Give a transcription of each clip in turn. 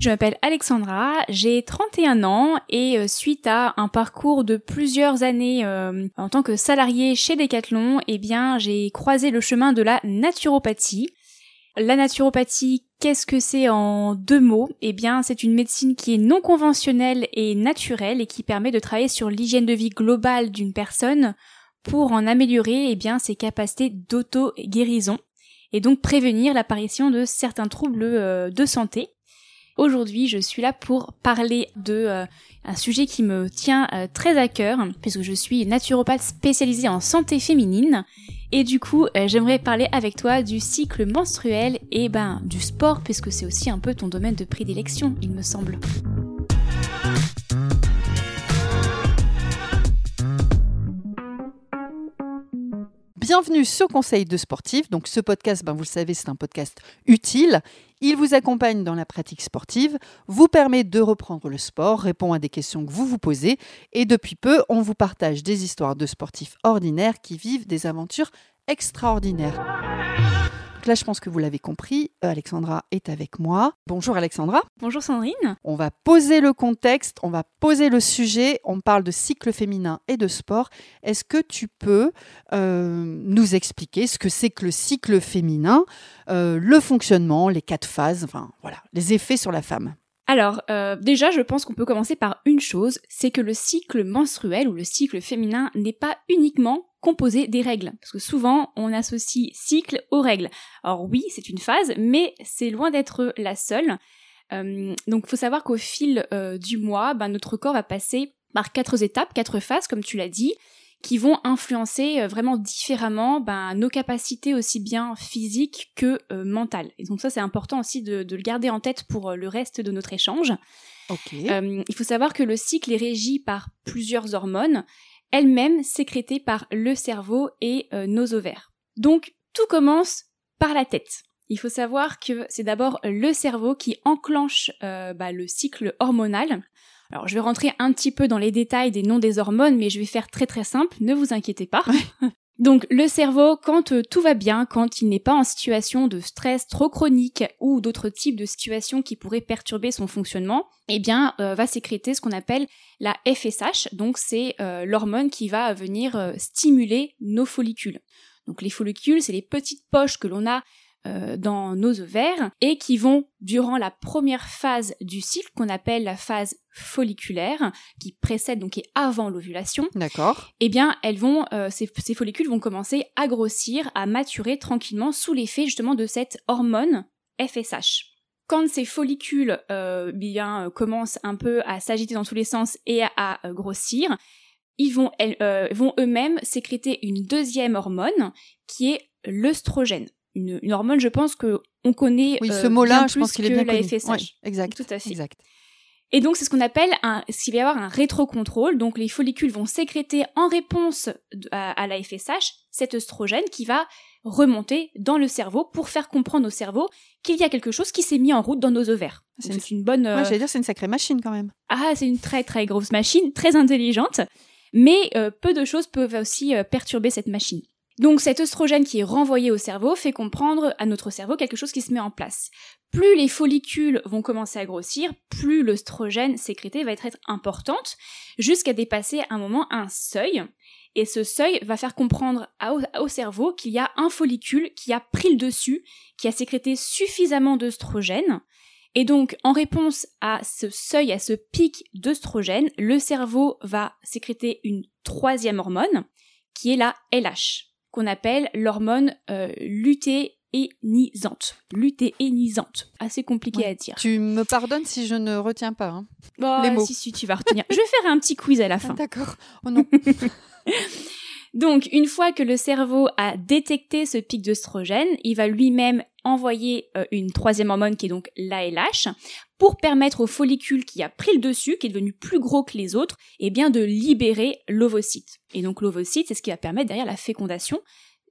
Je m'appelle Alexandra, j'ai 31 ans et euh, suite à un parcours de plusieurs années euh, en tant que salarié chez Decathlon, eh bien j'ai croisé le chemin de la naturopathie. La naturopathie, qu'est-ce que c'est en deux mots? Eh bien, c'est une médecine qui est non conventionnelle et naturelle et qui permet de travailler sur l'hygiène de vie globale d'une personne pour en améliorer eh bien ses capacités d'auto-guérison et donc prévenir l'apparition de certains troubles euh, de santé. Aujourd'hui, je suis là pour parler de euh, un sujet qui me tient euh, très à cœur, puisque je suis naturopathe spécialisée en santé féminine. Et du coup, euh, j'aimerais parler avec toi du cycle menstruel et ben du sport, puisque c'est aussi un peu ton domaine de prédilection, il me semble. Bienvenue sur Conseil de sportif. Donc ce podcast, ben, vous le savez, c'est un podcast utile. Il vous accompagne dans la pratique sportive, vous permet de reprendre le sport, répond à des questions que vous vous posez et depuis peu, on vous partage des histoires de sportifs ordinaires qui vivent des aventures extraordinaires. Donc là, je pense que vous l'avez compris, euh, Alexandra est avec moi. Bonjour Alexandra. Bonjour Sandrine. On va poser le contexte, on va poser le sujet, on parle de cycle féminin et de sport. Est-ce que tu peux euh, nous expliquer ce que c'est que le cycle féminin, euh, le fonctionnement, les quatre phases, enfin voilà, les effets sur la femme? Alors, euh, déjà, je pense qu'on peut commencer par une chose, c'est que le cycle menstruel ou le cycle féminin n'est pas uniquement composé des règles. Parce que souvent, on associe cycle aux règles. Alors oui, c'est une phase, mais c'est loin d'être la seule. Euh, donc, il faut savoir qu'au fil euh, du mois, ben, notre corps va passer par quatre étapes, quatre phases, comme tu l'as dit qui vont influencer euh, vraiment différemment ben, nos capacités aussi bien physiques que mentales. Et donc ça c'est important aussi de, le garder en tête pour le reste de notre échange. il faut savoir que le cycle est régi par plusieurs hormones, elles-mêmes sécrétées par le cerveau et nos ovaires. Donc tout commence par la tête. Il faut savoir que c'est d'abord le cerveau qui enclenche bah, le cycle hormonal. Alors je vais rentrer un petit peu dans les détails des noms des hormones, mais je vais faire très très simple, ne vous inquiétez pas. Donc le cerveau, quand euh, tout va bien, quand il n'est pas en situation de stress trop chronique ou d'autres types de situations qui pourraient perturber son fonctionnement, eh bien euh, va sécréter ce qu'on appelle la FSH. Donc c'est euh, l'hormone qui va venir stimuler nos follicules. Donc les follicules, c'est les petites poches que l'on a dans nos ovaires et qui vont, durant la première phase du cycle, qu'on appelle la phase folliculaire, qui précède donc et avant l'ovulation. D'accord. Eh bien, elles vont, euh, ces, follicules vont commencer à grossir, à maturer tranquillement sous l'effet justement de cette hormone FSH quand ces follicules euh, bien commencent un peu à s'agiter dans tous les sens et à, grossir, ils vont, vont eux-mêmes sécréter une deuxième hormone qui est l'œstrogène une, hormone, je pense que on connaît oui, ce euh, mot-là, je pense qu'il est bien la FSH. exact. Tout à fait. Exact. Et donc c'est ce qu'on appelle un, s'il va y avoir un rétrocontrôle, donc les follicules vont sécréter en réponse à, la FSH cet œstrogène qui va remonter dans le cerveau pour faire comprendre au cerveau qu'il y a quelque chose qui s'est mis en route dans nos ovaires. C'est une, bonne. Euh... j'allais dire c'est une sacrée machine quand même. Ah, c'est une très très grosse machine, très intelligente, mais euh, peu de choses peuvent aussi euh, perturber cette machine. Donc cet œstrogène qui est renvoyé au cerveau fait comprendre à notre cerveau quelque chose qui se met en place. Plus les follicules vont commencer à grossir, plus l'œstrogène sécrété va être importante, jusqu'à dépasser à un moment un seuil. Et ce seuil va faire comprendre au, cerveau qu'il y a un follicule qui a pris le dessus, qui a sécrété suffisamment d'œstrogène. Et donc, en réponse à ce seuil, à ce pic d'œstrogène, le cerveau va sécréter une troisième hormone, qui est la LH qu'on appelle l'hormone euh, lutéinisante. Lutéinisante. Assez compliqué à dire. Tu me pardonnes si je ne retiens pas hein, bah, les mots. Si, si, tu vas retenir. je vais faire un petit quiz à la fin. D'accord. Oh non. Donc, une fois que le cerveau a détecté ce pic d'œstrogène, il va lui-même envoyer euh, une troisième hormone qui est donc l'ALH pour permettre au follicule qui a pris le dessus, qui est devenu plus gros que les autres, eh bien de libérer l'ovocyte. Et donc l'ovocyte, c'est ce qui va permettre derrière la fécondation,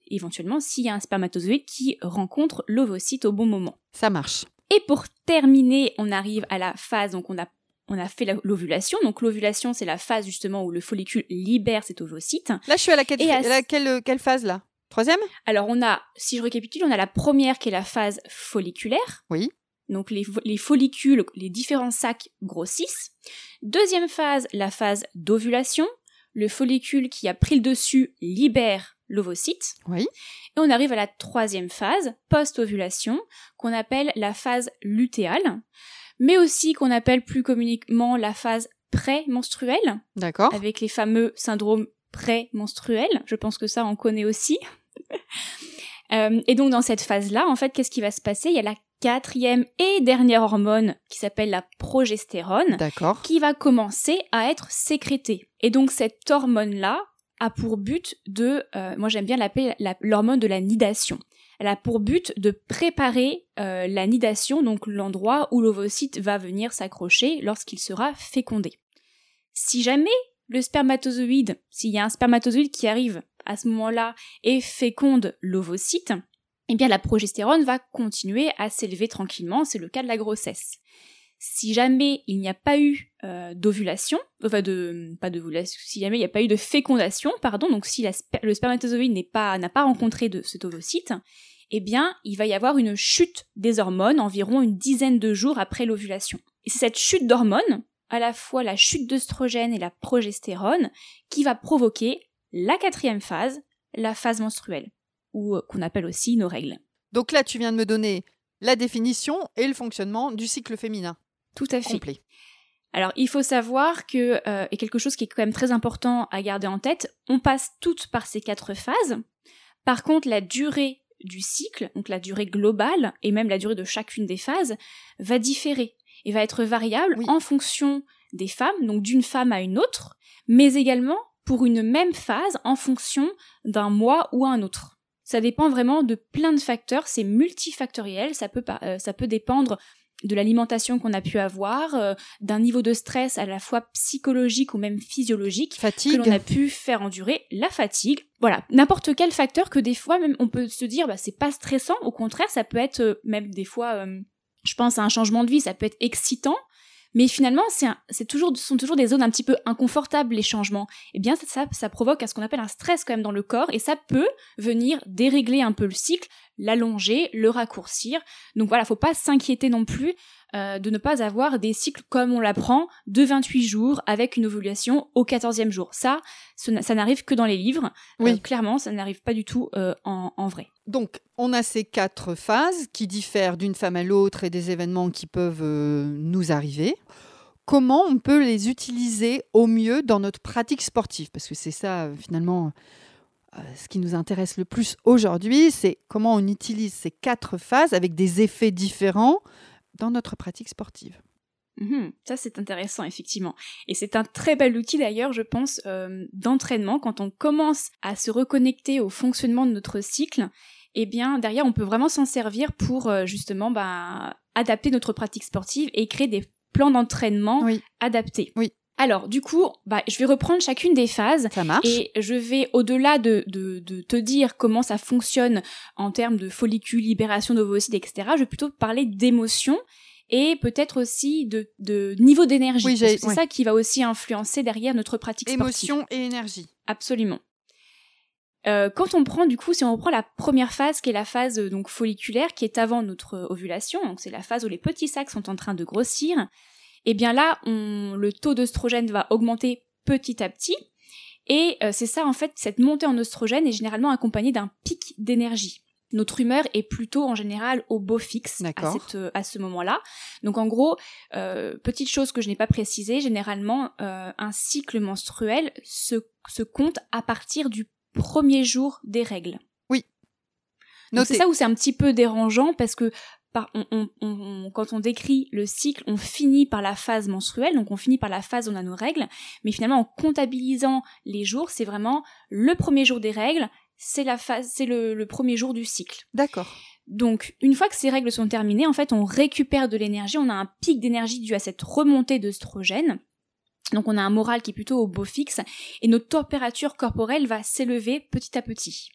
éventuellement s'il y a un spermatozoïde qui rencontre l'ovocyte au bon moment. Ça marche. Et pour terminer, on arrive à la phase, donc on a on a fait l'ovulation. Donc l'ovulation, c'est la phase justement où le follicule libère cet ovocyte. Là, je suis à la, quelle, phase là? Troisième? Alors on a, si je récapitule, on a la première qui est la phase folliculaire. Oui. Donc les, les follicules, les différents sacs grossissent. Deuxième phase, la phase d'ovulation. Le follicule qui a pris le dessus libère l'ovocyte. Oui. Et on arrive à la troisième phase, post-ovulation, qu'on appelle la phase lutéale, mais aussi qu'on appelle plus communiquement la phase pré-menstruelle, D'accord. avec les fameux syndromes pré-menstruels. Je pense que ça, on connaît aussi. Euh, et donc dans cette phase-là, en fait, qu'est-ce qui va se passer? Il y a la quatrième et dernière hormone qui s'appelle la progestérone D'accord. qui va commencer à être sécrétée. Et donc cette hormone-là a pour but de, euh, moi j'aime bien l'appeler la- l'hormone de la nidation. Elle a pour but de préparer euh, la nidation, donc l'endroit où l'ovocyte va venir s'accrocher lorsqu'il sera fécondé. Si jamais le spermatozoïde, s'il y a un spermatozoïde qui arrive à ce moment-là et féconde l'ovocyte, eh bien la progestérone va continuer à s'élever tranquillement, c'est le cas de la grossesse. Si jamais il n'y a pas eu euh, d'ovulation, enfin de pas d'ovulation, si jamais il n'y a pas eu de fécondation, pardon, donc si le spermatozoïde n'est pas n'a pas rencontré de cet ovocyte, eh bien il va y avoir une chute des hormones environ une dizaine de jours après l'ovulation. C'est cette chute d'hormones, à la fois la chute d'œstrogène et la progestérone, qui va provoquer la quatrième phase, la phase menstruelle, ou euh, qu'on appelle aussi nos règles. Donc là, tu viens de me donner la définition et le fonctionnement du cycle féminin Tout à fait. complet. Alors, il faut savoir que, euh, et quelque chose qui est quand même très important à garder en tête, on passe toutes par ces quatre phases. Par contre, la durée du cycle, donc la durée globale, et même la durée de chacune des phases, va différer et va être variable Oui. en fonction des femmes, donc d'une femme à une autre, mais également pour une même phase en fonction d'un mois ou un autre. Ça dépend vraiment de plein de facteurs, c'est multifactoriel, ça peut, pas- euh, ça peut dépendre de l'alimentation qu'on a pu avoir, euh, d'un niveau de stress à la fois psychologique ou même physiologique que Fatigue. l'on a pu faire endurer, la fatigue, voilà, n'importe quel facteur que des fois même on peut se dire bah c'est pas stressant, au contraire ça peut être euh, même des fois, euh, je pense à un changement de vie, ça peut être excitant, mais finalement c'est toujours ce sont toujours des zones un petit peu inconfortables les changements. Et bien ça, ça ça provoque ce qu'on appelle un stress quand même dans le corps et ça peut venir dérégler un peu le cycle, l'allonger, le raccourcir. Donc voilà, faut pas s'inquiéter non plus euh, de ne pas avoir des cycles comme on l'apprend de 28 jours avec une ovulation au 14e jour. Ça, ça n'arrive que dans les livres. Oui. Euh, clairement, ça n'arrive pas du tout euh, en, en vrai. Donc, on a ces quatre phases qui diffèrent d'une femme à l'autre et des événements qui peuvent nous arriver. Comment on peut les utiliser au mieux dans notre pratique sportive? Parce que c'est ça, finalement, euh, ce qui nous intéresse le plus aujourd'hui, c'est comment on utilise ces quatre phases avec des effets différents dans notre pratique sportive. Mhm, ça, c'est intéressant, effectivement. Et c'est un très bel outil, d'ailleurs, je pense, euh, d'entraînement. Quand on commence à se reconnecter au fonctionnement de notre cycle, eh bien, derrière, on peut vraiment s'en servir pour, euh, justement, bah, adapter notre pratique sportive et créer des plans d'entraînement Oui. adaptés. Oui. Alors, du coup, bah, je vais reprendre chacune des phases Ça marche et je vais, au-delà de, de, de te dire comment ça fonctionne en termes de follicules, libération d'ovocytes, etc., je vais plutôt parler d'émotions et peut-être aussi de, de niveau d'énergie. Oui, c'est ça qui va aussi influencer derrière notre pratique sportive. Émotion et énergie. Absolument. Euh, quand on prend du coup, si on reprend la première phase qui est la phase euh, donc folliculaire, qui est avant notre ovulation, donc c'est la phase où les petits sacs sont en train de grossir, et bien là, on, le taux d'œstrogène va augmenter petit à petit, et euh, c'est ça en fait, cette montée en oestrogène est généralement accompagnée d'un pic d'énergie. Notre humeur est plutôt en général au beau fixe à, cette, euh, à ce moment-là. Donc en gros, euh, petite chose que je n'ai pas précisée, généralement euh, un cycle menstruel se, se compte à partir du premier jour des règles. Notez. C'est ça où c'est un petit peu dérangeant parce que par, on, on- on- on- quand on décrit le cycle, on finit par la phase menstruelle, donc on finit par la phase où on a nos règles, mais finalement en comptabilisant les jours, c'est vraiment le premier jour des règles, c'est la phase, c'est le, le premier jour du cycle. D'accord. Donc, une fois que ces règles sont terminées, en fait, on récupère de l'énergie, on a un pic d'énergie dû à cette remontée d'œstrogène. Donc, on a un moral qui est plutôt au beau fixe, et notre température corporelle va s'élever petit à petit.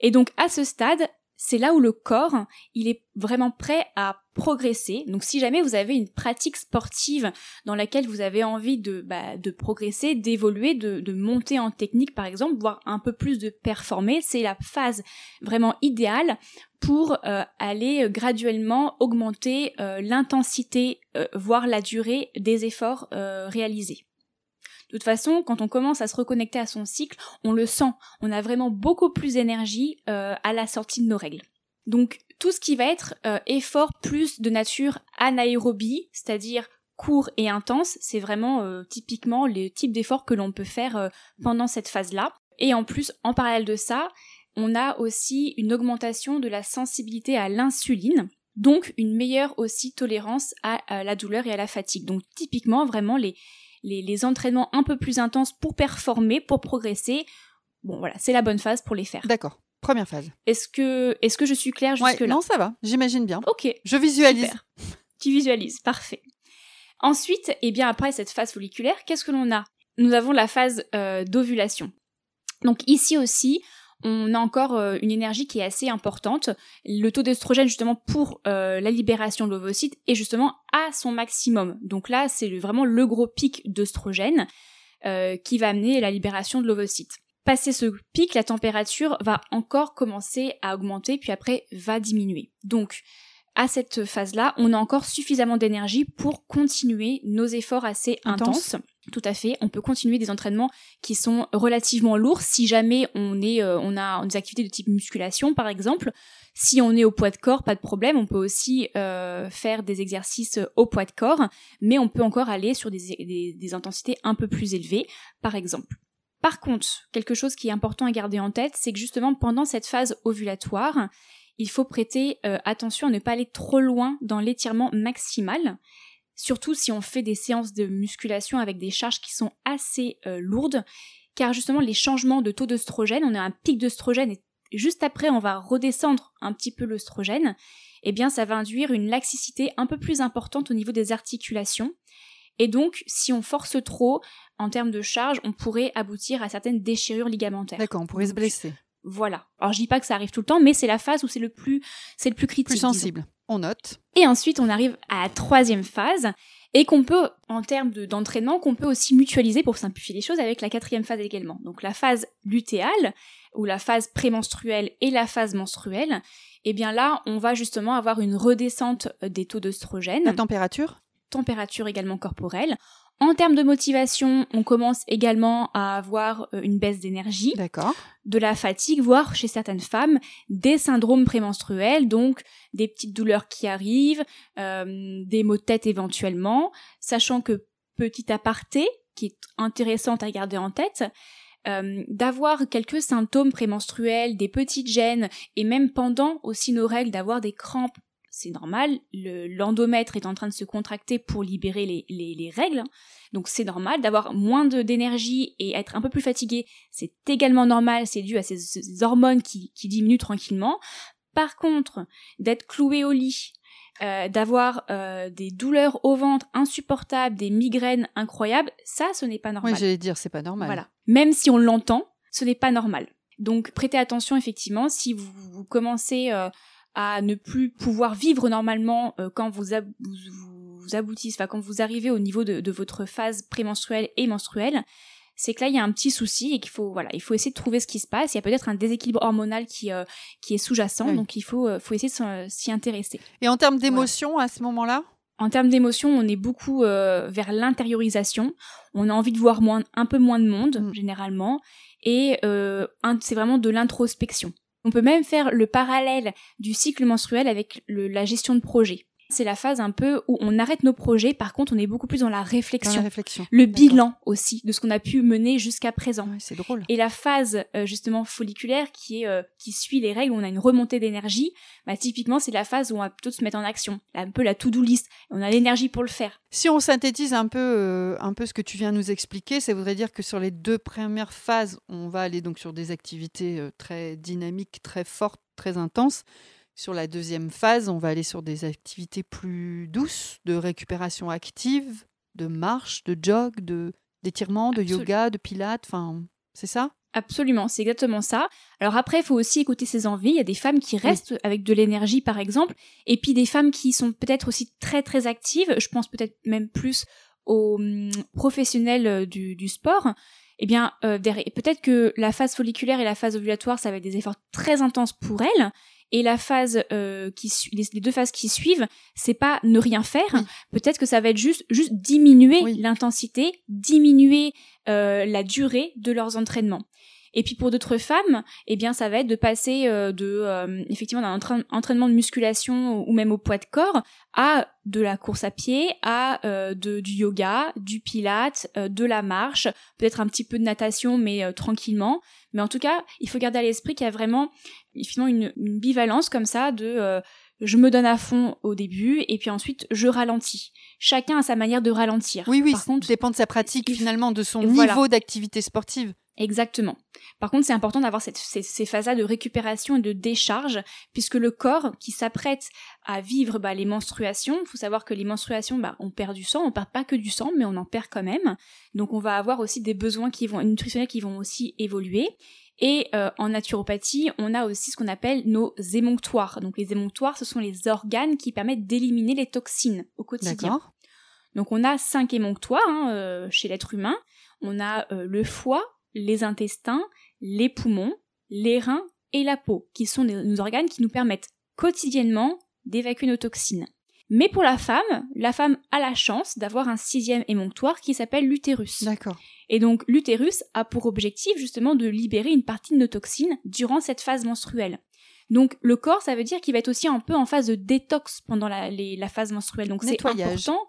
Et donc, à ce stade, c'est là où le corps, il est vraiment prêt à progresser. Donc, si jamais vous avez une pratique sportive dans laquelle vous avez envie de, bah, de progresser, d'évoluer, de, de monter en technique, par exemple, voire un peu plus de performer, c'est la phase vraiment idéale pour euh, aller graduellement augmenter l'intensité, voire la durée des efforts réalisés. De toute façon, quand on commence à se reconnecter à son cycle, on le sent. On a vraiment beaucoup plus d'énergie à la sortie de nos règles. Donc tout ce qui va être effort plus de nature anaérobie, c'est-à-dire court et intense, c'est vraiment euh, typiquement le type d'effort que l'on peut faire euh, pendant cette phase-là. Et en plus, en parallèle de ça, on a aussi une augmentation de la sensibilité à l'insuline, donc une meilleure aussi tolérance à, la douleur et à la fatigue. Donc typiquement, vraiment les, les, entraînements un peu plus intenses pour performer, pour progresser, bon voilà, c'est la bonne phase pour les faire. D'accord. Première phase. Est-ce que, est-ce que je suis claire jusque-là Non, ça va, j'imagine bien. Ok. Je visualise. Tu visualises, parfait. Ensuite, et eh bien après cette phase folliculaire, qu'est-ce que l'on a? Nous avons la phase euh, d'ovulation. Donc ici aussi, on a encore euh, une énergie qui est assez importante. Le taux d'œstrogène justement pour euh, la libération de l'ovocyte est justement à son maximum. Donc là, c'est vraiment le gros pic d'œstrogène qui va amener la libération de l'ovocyte. Passé ce pic, la température va encore commencer à augmenter, puis après va diminuer. Donc à cette phase-là, on a encore suffisamment d'énergie pour continuer nos efforts assez intenses. Tout à fait. On peut continuer des entraînements qui sont relativement lourds si jamais on est, euh, on a des activités de type musculation, par exemple. Si on est au poids de corps, pas de problème. On peut aussi euh, faire des exercices au poids de corps, mais on peut encore aller sur des, intensités un peu plus élevées, par exemple. Par contre, quelque chose qui est important à garder en tête, c'est que justement pendant cette phase ovulatoire, il faut prêter euh, attention à ne pas aller trop loin dans l'étirement maximal, surtout si on fait des séances de musculation avec des charges qui sont assez euh, lourdes, car justement les changements de taux d'œstrogène, on a un pic d'œstrogène et juste après on va redescendre un petit peu l'œstrogène, eh bien ça va induire une laxicité un peu plus importante au niveau des articulations. Et donc, si on force trop en termes de charge, on pourrait aboutir à certaines déchirures ligamentaires. D'accord, on pourrait se blesser. Voilà. Alors je dis pas que ça arrive tout le temps, mais c'est la phase où c'est le plus, c'est le plus critique. Plus sensible. On note. Et ensuite, on arrive à la troisième phase et qu'on peut, en termes d'entraînement, qu'on peut aussi mutualiser pour simplifier les choses avec la quatrième phase également. Donc la phase lutéale, ou la phase prémenstruelle et la phase menstruelle, et eh bien là, on va justement avoir une redescente des taux d'œstrogène. La température? Température également corporelle. En termes de motivation, on commence également à avoir euh, une baisse d'énergie, de la fatigue, voire chez certaines femmes des syndromes prémenstruels, donc des petites douleurs qui arrivent, euh, des maux de tête éventuellement, sachant que petit aparté, qui est intéressante à garder en tête, euh, d'avoir quelques symptômes prémenstruels, des petites gènes, et même pendant aussi nos règles, d'avoir des crampes c'est normal, l'endomètre est en train de se contracter pour libérer les, règles, donc c'est normal d'avoir moins d'énergie et être un peu plus fatigué, c'est également normal, c'est dû à ces, hormones qui, diminuent tranquillement. Par contre, d'être cloué au lit, euh, d'avoir euh, des douleurs au ventre insupportables, des migraines incroyables, ça, ce n'est pas normal. Oui, j'allais dire, c'est pas normal. Voilà. Même si on l'entend, ce n'est pas normal. Donc, prêtez attention, effectivement, si vous, commencez euh, à ne plus pouvoir vivre normalement euh, quand vous, vous, aboutissez, quand vous arrivez au niveau de, votre phase prémenstruelle et menstruelle, c'est que là il y a un petit souci et qu'il faut voilà, il faut essayer de trouver ce qui se passe. Il y a peut-être un déséquilibre hormonal qui euh, qui est sous-jacent, donc il faut euh, faut essayer de s'y intéresser. Et en termes d'émotion à ce moment-là? En termes d'émotion, on est beaucoup vers l'intériorisation. On a envie de voir moins, un peu moins de monde, mm. généralement. Et c'est vraiment de l'introspection. On peut même faire le parallèle du cycle menstruel avec la gestion de projet. C'est la phase un peu où on arrête nos projets, par contre on est beaucoup plus dans la réflexion. réflexion. Le bilan aussi de ce qu'on a pu mener jusqu'à présent. c'est drôle. Et la phase euh, justement folliculaire qui est euh, qui suit les règles, où on a une remontée d'énergie, bah, typiquement c'est la phase où on va plutôt se mettre en action, un peu la to-do list, on a l'énergie pour le faire. Si on synthétise un peu euh, un peu ce que tu viens de nous expliquer, ça voudrait dire que sur les deux premières phases, on va aller donc sur des activités très dynamiques, très fortes, très intenses sur la deuxième phase, on va aller sur des activités plus douces, de récupération active, de marche, de jog, de d'étirement, de yoga, de pilates, enfin, c'est ça? Absolument, c'est exactement ça. Alors après, il faut aussi écouter ses envies. Il y a des femmes qui restent avec de l'énergie, par exemple, et puis des femmes qui sont peut-être aussi très très actives. Je pense peut-être même plus aux hum, professionnels euh, du, sport. Eh bien, euh, peut-être que la phase folliculaire et la phase ovulatoire, ça va être des efforts très intenses pour elles, Et la phase euh, qui les, les deux phases qui suivent, c'est pas ne rien faire. Oui. Peut-être que ça va être juste juste diminuer Oui. l'intensité, diminuer euh, la durée de leurs entraînements. Et puis pour d'autres femmes, eh bien ça va être de passer euh, de euh, effectivement d'un entraîn- entraînement de musculation ou même au poids de corps à de la course à pied, à euh, de, du yoga, du pilate, de la marche, peut-être un petit peu de natation mais tranquillement. Mais en tout cas, il faut garder à l'esprit qu'il y a vraiment finalement une, une bivalence comme ça de je me donne à fond au début et puis ensuite je ralentis. Chacun a sa manière de ralentir. Oui, oui, Par ça contre, dépend de sa pratique finalement, de son Voilà. niveau d'activité sportive. Exactement. Par contre, c'est important d'avoir ces phases-là de récupération et de décharge, puisque le corps qui s'apprête à vivre bah, les menstruations, il faut savoir que les menstruations, bah, on perd du sang, on perd pas que du sang, mais on en perd quand même. Donc, on va avoir aussi des besoins qui vont nutritionnels qui vont aussi évoluer. Et euh, en naturopathie, on a aussi ce qu'on appelle nos émonctoires. Donc, les émonctoires, ce sont les organes qui permettent d'éliminer les toxines au quotidien. D'accord. Donc on a cinq émonctoires hein, euh, chez l'être humain. On a euh, le foie, les intestins, les poumons, les reins et la peau, qui sont des- nos organes qui nous permettent quotidiennement d'évacuer nos toxines. Mais pour la femme, la femme a la chance d'avoir un sixième émonctoire qui s'appelle l'utérus. D'accord. Et donc l'utérus a pour objectif justement de libérer une partie de nos toxines durant cette phase menstruelle. Donc le corps, ça veut dire qu'il va être aussi un peu en phase de détox pendant la, les- la phase menstruelle. Donc c'est Nettoyage. important.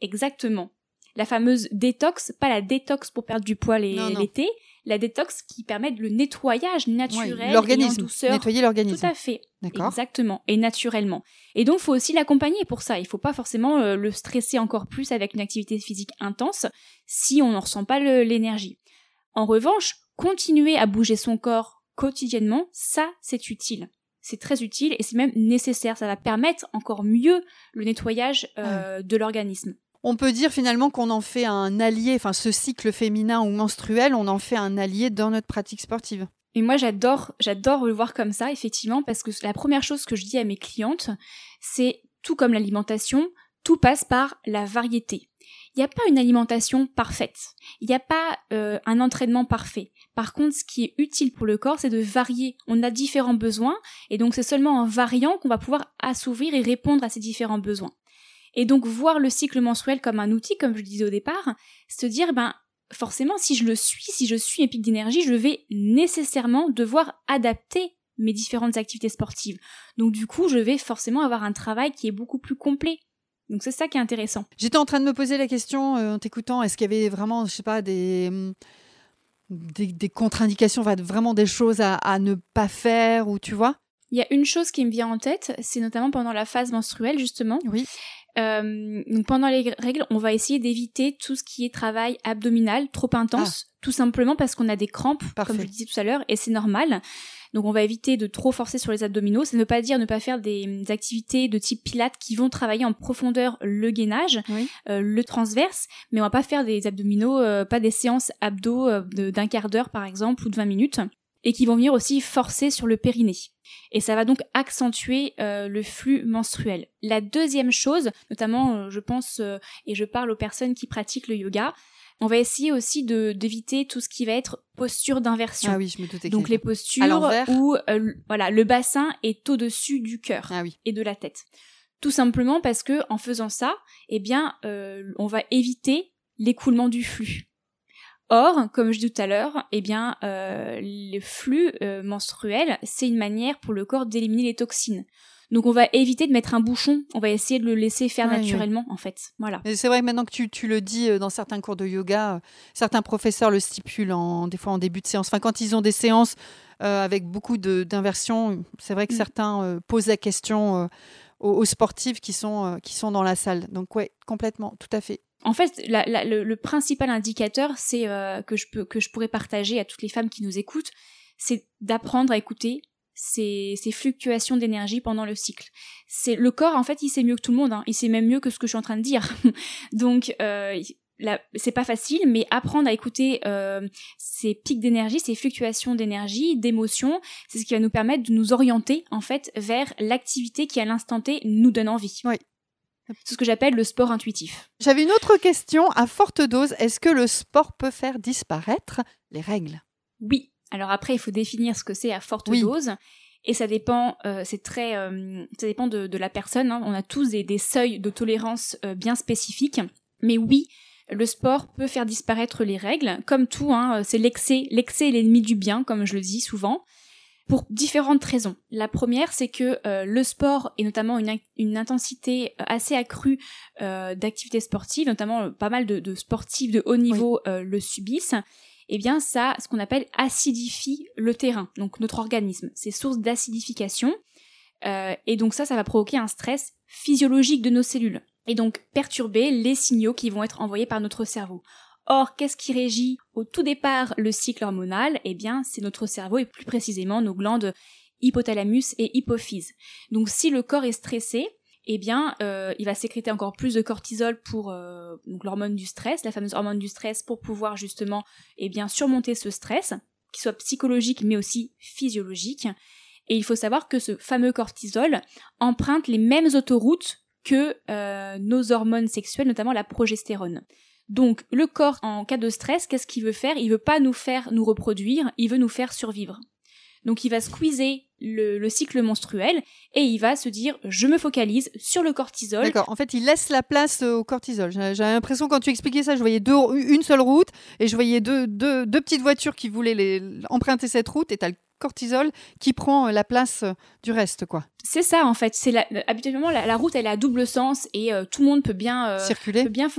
Exactement. La fameuse détox, pas la détox pour perdre du poids l'été, la détox qui permet le nettoyage naturel Ouais, l'organisme. Nettoyer Tout l'organisme. à fait. D'accord. Exactement. Et naturellement. Et donc, faut aussi l'accompagner pour ça. Il faut pas forcément euh, le stresser encore plus avec une activité physique intense si on n'en ressent pas l'énergie. En revanche, continuer à bouger son corps quotidiennement, ça, c'est utile. C'est très utile et c'est même nécessaire. Ça va permettre encore mieux le nettoyage euh, de l'organisme. On peut dire finalement qu'on en fait un allié, enfin ce cycle féminin ou menstruel, on en fait un allié dans notre pratique sportive. Et moi, j'adore, j'adore le voir comme ça, effectivement, parce que la première chose que je dis à mes clientes, c'est tout comme l'alimentation, tout passe par la variété. Il n'y a pas une alimentation parfaite. Il n'y a pas euh, un entraînement parfait. Par contre, ce qui est utile pour le corps, c'est de varier. On a différents besoins, et donc c'est seulement en variant qu'on va pouvoir assouvir et répondre à ces différents besoins. Et donc voir le cycle menstruel comme un outil, comme je le disais au départ, se dire, ben, forcément, si je le suis, si je suis mes pics d'énergie, je vais nécessairement devoir adapter mes différentes activités sportives. Donc du coup, je vais forcément avoir un travail qui est beaucoup plus complet. Donc c'est ça qui est intéressant. J'étais en train de me poser la question euh, en t'écoutant, est-ce qu'il y avait vraiment, je sais pas, des, hum, des, des contre-indications, vraiment des choses à, à ne pas faire ou tu vois? Il y a une chose qui me vient en tête, c'est notamment pendant la phase menstruelle justement. Oui. Euh, donc pendant les règles, on va essayer d'éviter tout ce qui est travail abdominal trop intense, tout simplement parce qu'on a des crampes, Parfait. comme je le disais tout à l'heure, et c'est normal. Donc on va éviter de trop forcer sur les abdominaux. Ça ne veut pas dire ne pas faire des, des activités de type pilates qui vont travailler en profondeur le gainage, Oui. euh, le transverse, mais on va pas faire des abdominaux, euh, pas des séances abdos euh, d'un quart d'heure par exemple ou de 20 minutes, et qui vont venir aussi forcer sur le périnée. Et ça va donc accentuer euh, le flux menstruel. La deuxième chose, notamment euh, je pense, euh, et je parle aux personnes qui pratiquent le yoga, on va essayer aussi de d'éviter tout ce qui va être posture d'inversion. Ah oui, je me doutais. Donc les postures où euh, voilà le bassin est au-dessus du cœur Ah oui. et de la tête. Tout simplement parce que en faisant ça, eh bien, euh, on va éviter l'écoulement du flux. Or, comme je dis tout à l'heure, eh bien, euh, le flux euh, menstruel, c'est une manière pour le corps d'éliminer les toxines. Donc, on va éviter de mettre un bouchon. On va essayer de le laisser faire Ouais, naturellement, en fait. Voilà. C'est vrai que maintenant que tu, tu le dis euh, dans certains cours de yoga, certains professeurs le stipulent en, des fois en début de séance. Enfin, quand ils ont des séances euh, avec beaucoup d'inversions, c'est vrai que Mm. certains posent la question aux, sportifs qui sont, qui sont dans la salle. Donc, ouais, complètement, tout à fait. En fait, le, principal indicateur, c'est euh, que je peux que je pourrais partager à toutes les femmes qui nous écoutent, c'est d'apprendre à écouter ces, fluctuations d'énergie pendant le cycle. C'est le corps, en fait, il sait mieux que tout le monde. hein. Il sait même mieux que ce que je suis en train de dire. Donc, euh, c'est pas facile, mais apprendre à écouter euh, ces pics d'énergie, ces fluctuations d'énergie, d'émotions, c'est ce qui va nous permettre de nous orienter en fait vers l'activité qui à l'instant T nous donne envie. Oui. C'est ce que j'appelle le sport intuitif. J'avais une autre question à forte dose. Est-ce que le sport peut faire disparaître les règles? Oui. Alors après, il faut définir ce que c'est à forte Oui. dose. et ça dépend, euh, c'est très, euh, ça dépend de, de la personne. hein. On a tous des, des seuils de tolérance euh, bien spécifiques, mais oui, le sport peut faire disparaître les règles, comme tout. Hein, c'est l'excès, l'excès est l'ennemi du bien, comme je le dis souvent, pour différentes raisons. La première, c'est que euh, le sport et notamment une, in- une intensité euh, assez accrue euh, d'activités sportives, notamment euh, pas mal de, de sportifs de haut niveau le subissent eh bien ça, ce qu'on appelle acidifie le terrain, donc notre organisme. C'est source d'acidification. Et donc ça, ça va provoquer un stress physiologique de nos cellules. Et donc perturber les signaux qui vont être envoyés par notre cerveau. Or, qu'est-ce qui régit au tout départ le cycle hormonal? Eh bien, c'est notre cerveau et plus précisément nos glandes hypothalamus et hypophyse. Donc si le corps est stressé, eh bien, euh, il va sécréter encore plus de cortisol pour euh, l'hormone du stress, la fameuse hormone du stress, pour pouvoir justement, eh bien, surmonter ce stress, qui soit psychologique mais aussi physiologique. Et il faut savoir que ce fameux cortisol emprunte les mêmes autoroutes que euh, nos hormones sexuelles, notamment la progestérone. Donc, le corps, en cas de stress, qu'est-ce qu'il veut faire? Il veut pas nous faire nous reproduire, il veut nous faire survivre. Donc il va squeezer le, le cycle menstruel et il va se dire je me focalise sur le cortisol. D'accord. En fait, il laisse la place euh, au cortisol. J'ai l'impression quand tu expliquais ça, je voyais deux, une seule route et je voyais deux, petites voitures qui voulaient les, emprunter cette route et tu as le cortisol qui prend euh, la place euh, du reste, quoi. C'est ça en fait. C'est la, habituellement la, la route elle est à double sens et euh, tout le monde peut bien euh, Circuler. peut bien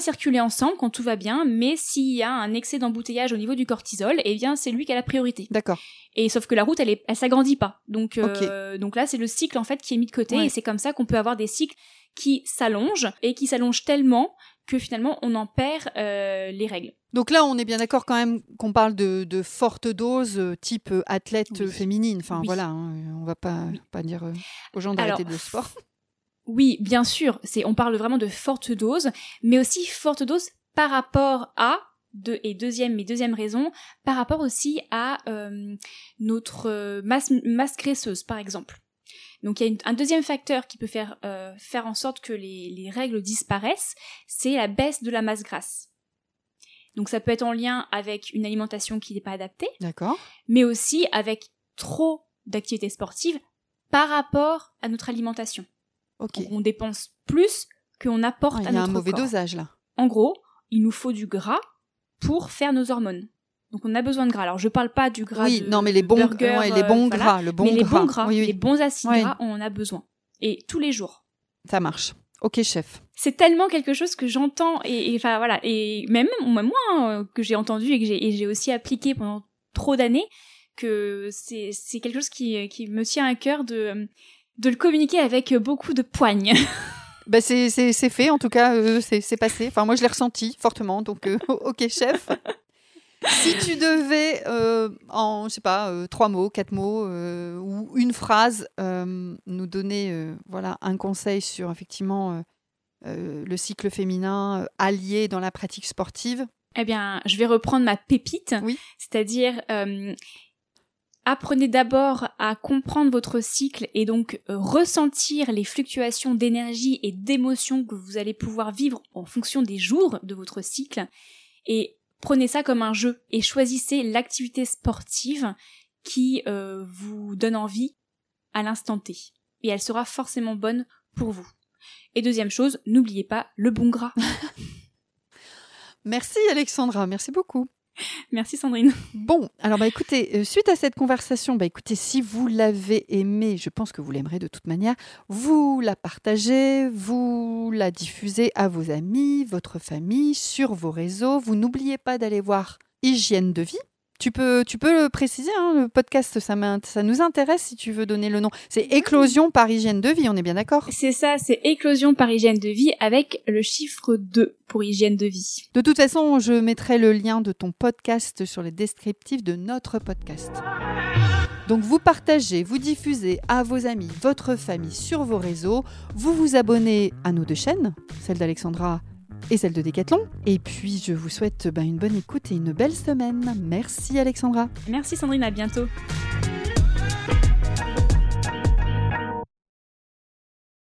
circuler ensemble quand tout va bien. Mais s'il y a un excès d'embouteillage au niveau du cortisol, eh bien c'est lui qui a la priorité. D'accord. Et sauf que la route, elle, est, elle s'agrandit pas. Donc, euh, donc là, c'est le cycle en fait qui est mis de côté, Ouais. et c'est comme ça qu'on peut avoir des cycles qui s'allongent et qui s'allongent tellement que finalement on en perd euh, les règles. Donc là, on est bien d'accord quand même qu'on parle de, de fortes doses euh, type euh, athlète Oui. féminine. Enfin Oui. voilà, hein, on va pas, Oui. pas dire euh, aux gens d'arrêter le sport. Oui, bien sûr, c'est on parle vraiment de fortes doses, mais aussi fortes doses par rapport à de, et deuxième et deuxième raison par rapport aussi à euh, notre masse masse graisseuse par exemple. Donc il y a une- un deuxième facteur qui peut faire euh, faire en sorte que les, les règles disparaissent, c'est la baisse de la masse grasse. Donc ça peut être en lien avec une alimentation qui n'est pas adaptée, D'accord. mais aussi avec trop d'activités sportives par rapport à notre alimentation. Ok. Donc, on dépense plus qu'on apporte Ah, Il à y a notre un mauvais corps. dosage là. En gros, il nous faut du gras pour faire nos hormones. Donc on a besoin de gras. Alors je parle pas du gras oui, de non mais les bons, burger, ouais, les euh, bons voilà, gras, le bon mais les gras. bons gras, Oui, oui, les bons acides gras, on en a besoin. Et tous les jours. ça marche. Ok, chef. C'est tellement quelque chose que j'entends et enfin voilà et même même moi hein, que j'ai entendu et que j'ai aussi appliqué pendant trop d'années que c'est quelque chose qui qui me tient à cœur de de le communiquer avec beaucoup de poigne. Bah, c'est fait, en tout cas, euh, c'est c'est passé. Enfin, moi, je l'ai ressenti fortement, donc euh, ok, chef. Si tu devais, euh, en, je sais pas, euh, trois mots, quatre mots, euh, ou une phrase, nous donner voilà, un conseil sur, effectivement, le cycle féminin allié dans la pratique sportive? Eh bien, je vais reprendre ma pépite, Oui. c'est-à-dire apprenez d'abord à comprendre votre cycle et donc ressentir les fluctuations d'énergie et d'émotions que vous allez pouvoir vivre en fonction des jours de votre cycle et prenez ça comme un jeu et choisissez l'activité sportive qui euh, vous donne envie à l'instant T et elle sera forcément bonne pour vous. Et deuxième chose, n'oubliez pas le bon gras. Merci, Alexandra, merci beaucoup. Merci Sandrine. Bon, alors bah écoutez, euh, suite à cette conversation, bah écoutez, si vous l'avez aimée, je pense que vous l'aimerez de toute manière, vous la partagez, vous la diffusez à vos amis, votre famille, sur vos réseaux. Vous n'oubliez pas d'aller voir Hygiène de vie. Tu peux, tu peux le préciser, hein, le podcast, ça, ça nous intéresse si tu veux donner le nom. C'est Éclosion par Hygiène de vie, on est bien d'accord? C'est ça, c'est éclosion par hygiène de vie avec le chiffre 2 pour hygiène de vie. De toute façon, je mettrai le lien de ton podcast sur les descriptifs de notre podcast. Donc vous partagez, vous diffusez à vos amis, votre famille sur vos réseaux, vous vous abonnez à nos deux chaînes, celle d'Alexandra et celle de Decathlon. Et puis je vous souhaite ben, une bonne écoute et une belle semaine. Merci Alexandra. Merci Sandrine, à bientôt.